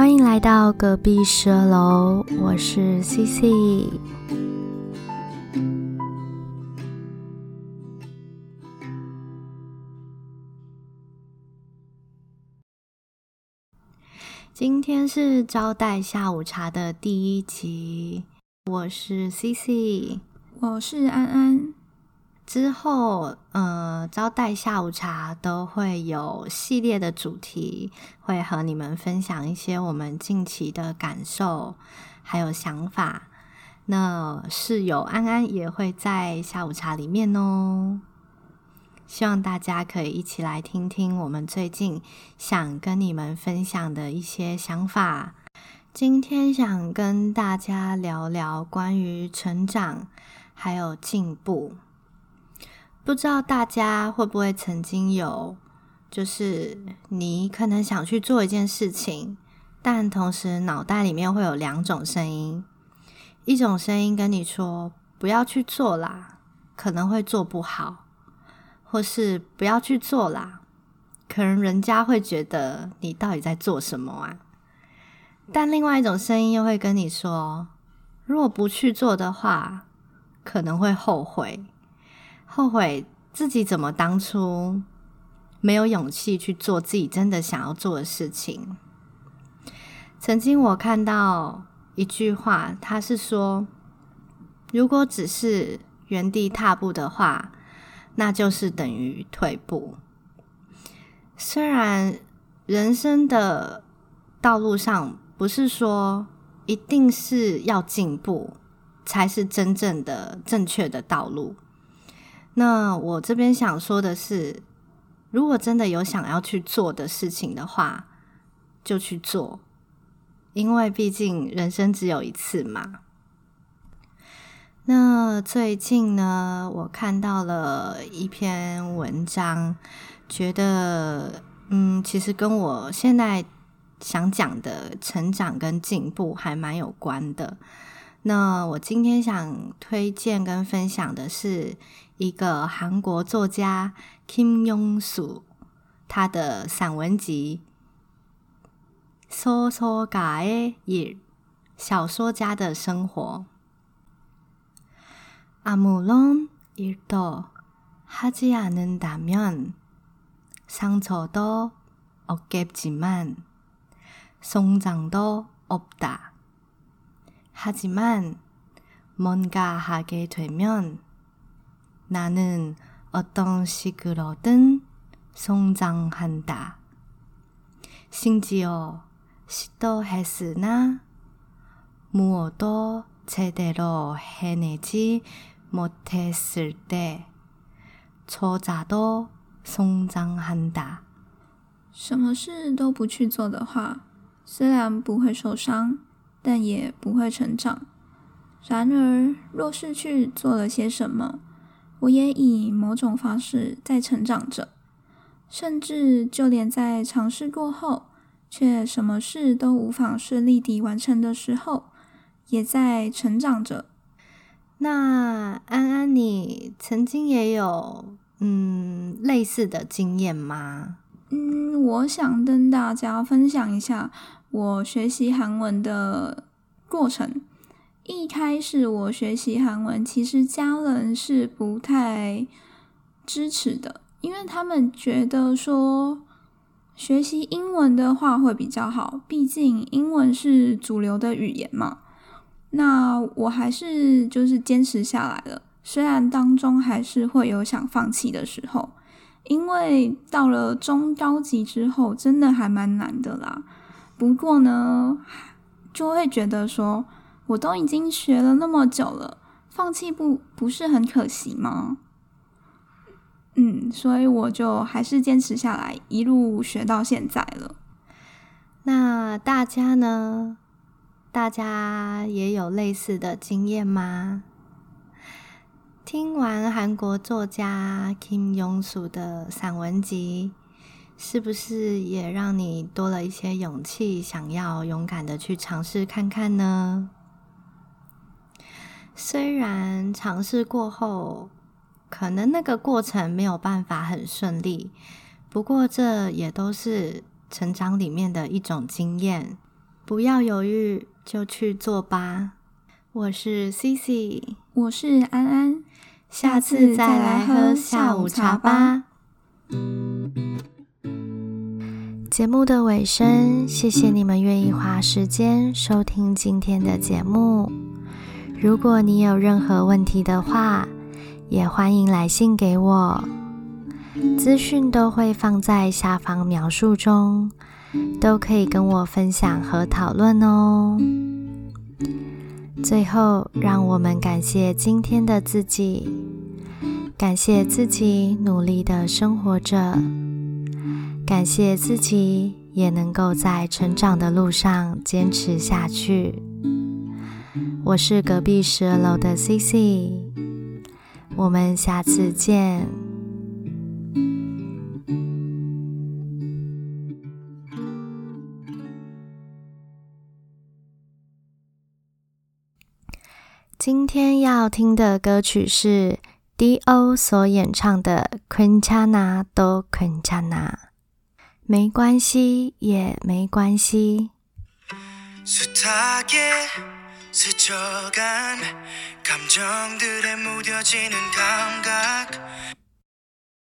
欢迎来到隔壁十二楼，我是 CC。今天是招待下午茶的第一集，我是 CC，我是安安。之后，呃，招待下午茶都会有系列的主题，会和你们分享一些我们近期的感受，还有想法。那室友安安也会在下午茶里面哦。希望大家可以一起来听听我们最近想跟你们分享的一些想法。今天想跟大家聊聊关于成长还有进步。不知道大家会不会曾经有，就是你可能想去做一件事情，但同时脑袋里面会有两种声音，一种声音跟你说不要去做啦，可能会做不好，或是不要去做啦，可能人家会觉得你到底在做什么啊？但另外一种声音又会跟你说，如果不去做的话，可能会后悔。后悔自己怎么当初没有勇气去做自己真的想要做的事情。曾经我看到一句话，他是说：如果只是原地踏步的话，那就是等于退步。虽然人生的道路上不是说一定是要进步才是真正的正确的道路。那我这边想说的是，如果真的有想要去做的事情的话，就去做，因为毕竟人生只有一次嘛。那最近呢，我看到了一篇文章，觉得嗯，其实跟我现在想讲的成长跟进步还蛮有关的。那我今天想推荐跟分享的是一个韩国作家 Kim Yong-su 他的散文集《소설가의 일》小说家的生活。아무런일도하지않는다면상처도없겠지만성장도없다 하지만 뭔가 하게 되면 나는 어떤 식으로든 성장한다. 심지어 시도했으나 무엇도 제대로 해내지 못했을 때 저자도 성장한다. 什么事都不去做的话，虽然不会受伤。 但也不会成长。然而，若是去做了些什么，我也以某种方式在成长着。甚至就连在尝试过后，却什么事都无法顺利地完成的时候，也在成长着。那安安，你曾经也有嗯类似的经验吗？嗯，我想跟大家分享一下。我学习韩文的过程，一开始我学习韩文，其实家人是不太支持的，因为他们觉得说学习英文的话会比较好，毕竟英文是主流的语言嘛。那我还是就是坚持下来了，虽然当中还是会有想放弃的时候，因为到了中高级之后，真的还蛮难的啦。不过呢，就会觉得说，我都已经学了那么久了，放弃不不是很可惜吗？嗯，所以我就还是坚持下来，一路学到现在了。那大家呢？大家也有类似的经验吗？听完韩国作家 Kim Yong-su 的散文集。是不是也让你多了一些勇气，想要勇敢的去尝试看看呢？虽然尝试过后，可能那个过程没有办法很顺利，不过这也都是成长里面的一种经验。不要犹豫，就去做吧。我是 CC，我是安安，下次再来喝下午茶吧。节目的尾声，谢谢你们愿意花时间收听今天的节目。如果你有任何问题的话，也欢迎来信给我，资讯都会放在下方描述中，都可以跟我分享和讨论哦。最后，让我们感谢今天的自己，感谢自己努力的生活着。感谢自己也能够在成长的路上坚持下去。我是隔壁十二楼的 C C，我们下次见。今天要听的歌曲是 D.O 所演唱的《Quintana do Quintana》。 도 괜찮아》。没关系，也没关系。